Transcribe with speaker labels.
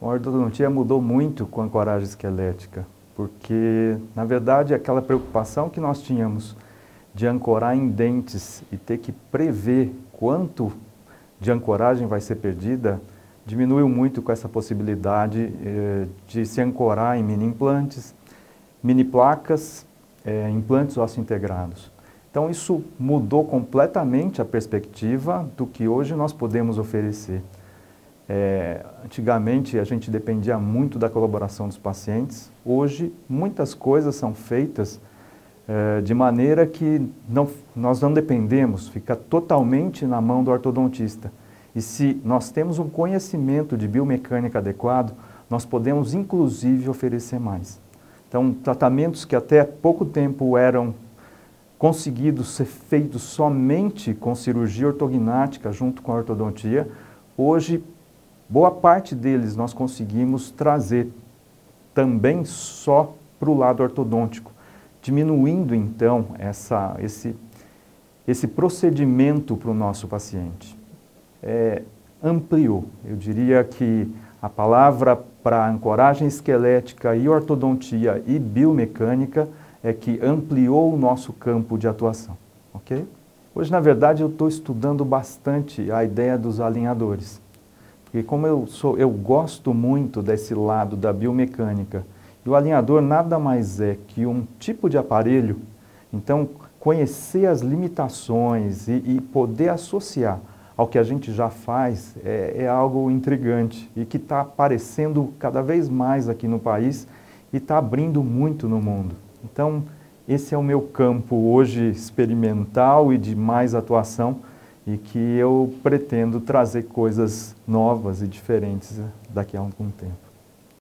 Speaker 1: A ortodontia mudou muito com a ancoragem esquelética, porque, na verdade, aquela preocupação que nós tínhamos de ancorar em dentes e ter que prever quanto de ancoragem vai ser perdida, diminuiu muito com essa possibilidade eh, de se ancorar em mini implantes, mini placas, eh, implantes osso-integrados. Então isso mudou completamente a perspectiva do que hoje nós podemos oferecer. É, antigamente a gente dependia muito da colaboração dos pacientes. Hoje muitas coisas são feitas é, de maneira que não, nós não dependemos, fica totalmente na mão do ortodontista. E se nós temos um conhecimento de biomecânica adequado, nós podemos inclusive oferecer mais. Então, tratamentos que até pouco tempo eram conseguidos ser feitos somente com cirurgia ortognática junto com a ortodontia, hoje boa parte deles nós conseguimos trazer também só para o lado ortodôntico, diminuindo então essa, esse, esse procedimento para o nosso paciente. É, ampliou, eu diria que a palavra para ancoragem esquelética e ortodontia e biomecânica é que ampliou o nosso campo de atuação, ok? Hoje, na verdade, eu estou estudando bastante a ideia dos alinhadores, porque como eu sou, eu gosto muito desse lado da biomecânica, e o alinhador nada mais é que um tipo de aparelho, então conhecer as limitações e, e poder associar ao que a gente já faz é, é algo intrigante e que está aparecendo cada vez mais aqui no país e está abrindo muito no mundo. Então, esse é o meu campo hoje experimental e de mais atuação e que eu pretendo trazer coisas novas e diferentes daqui a algum tempo.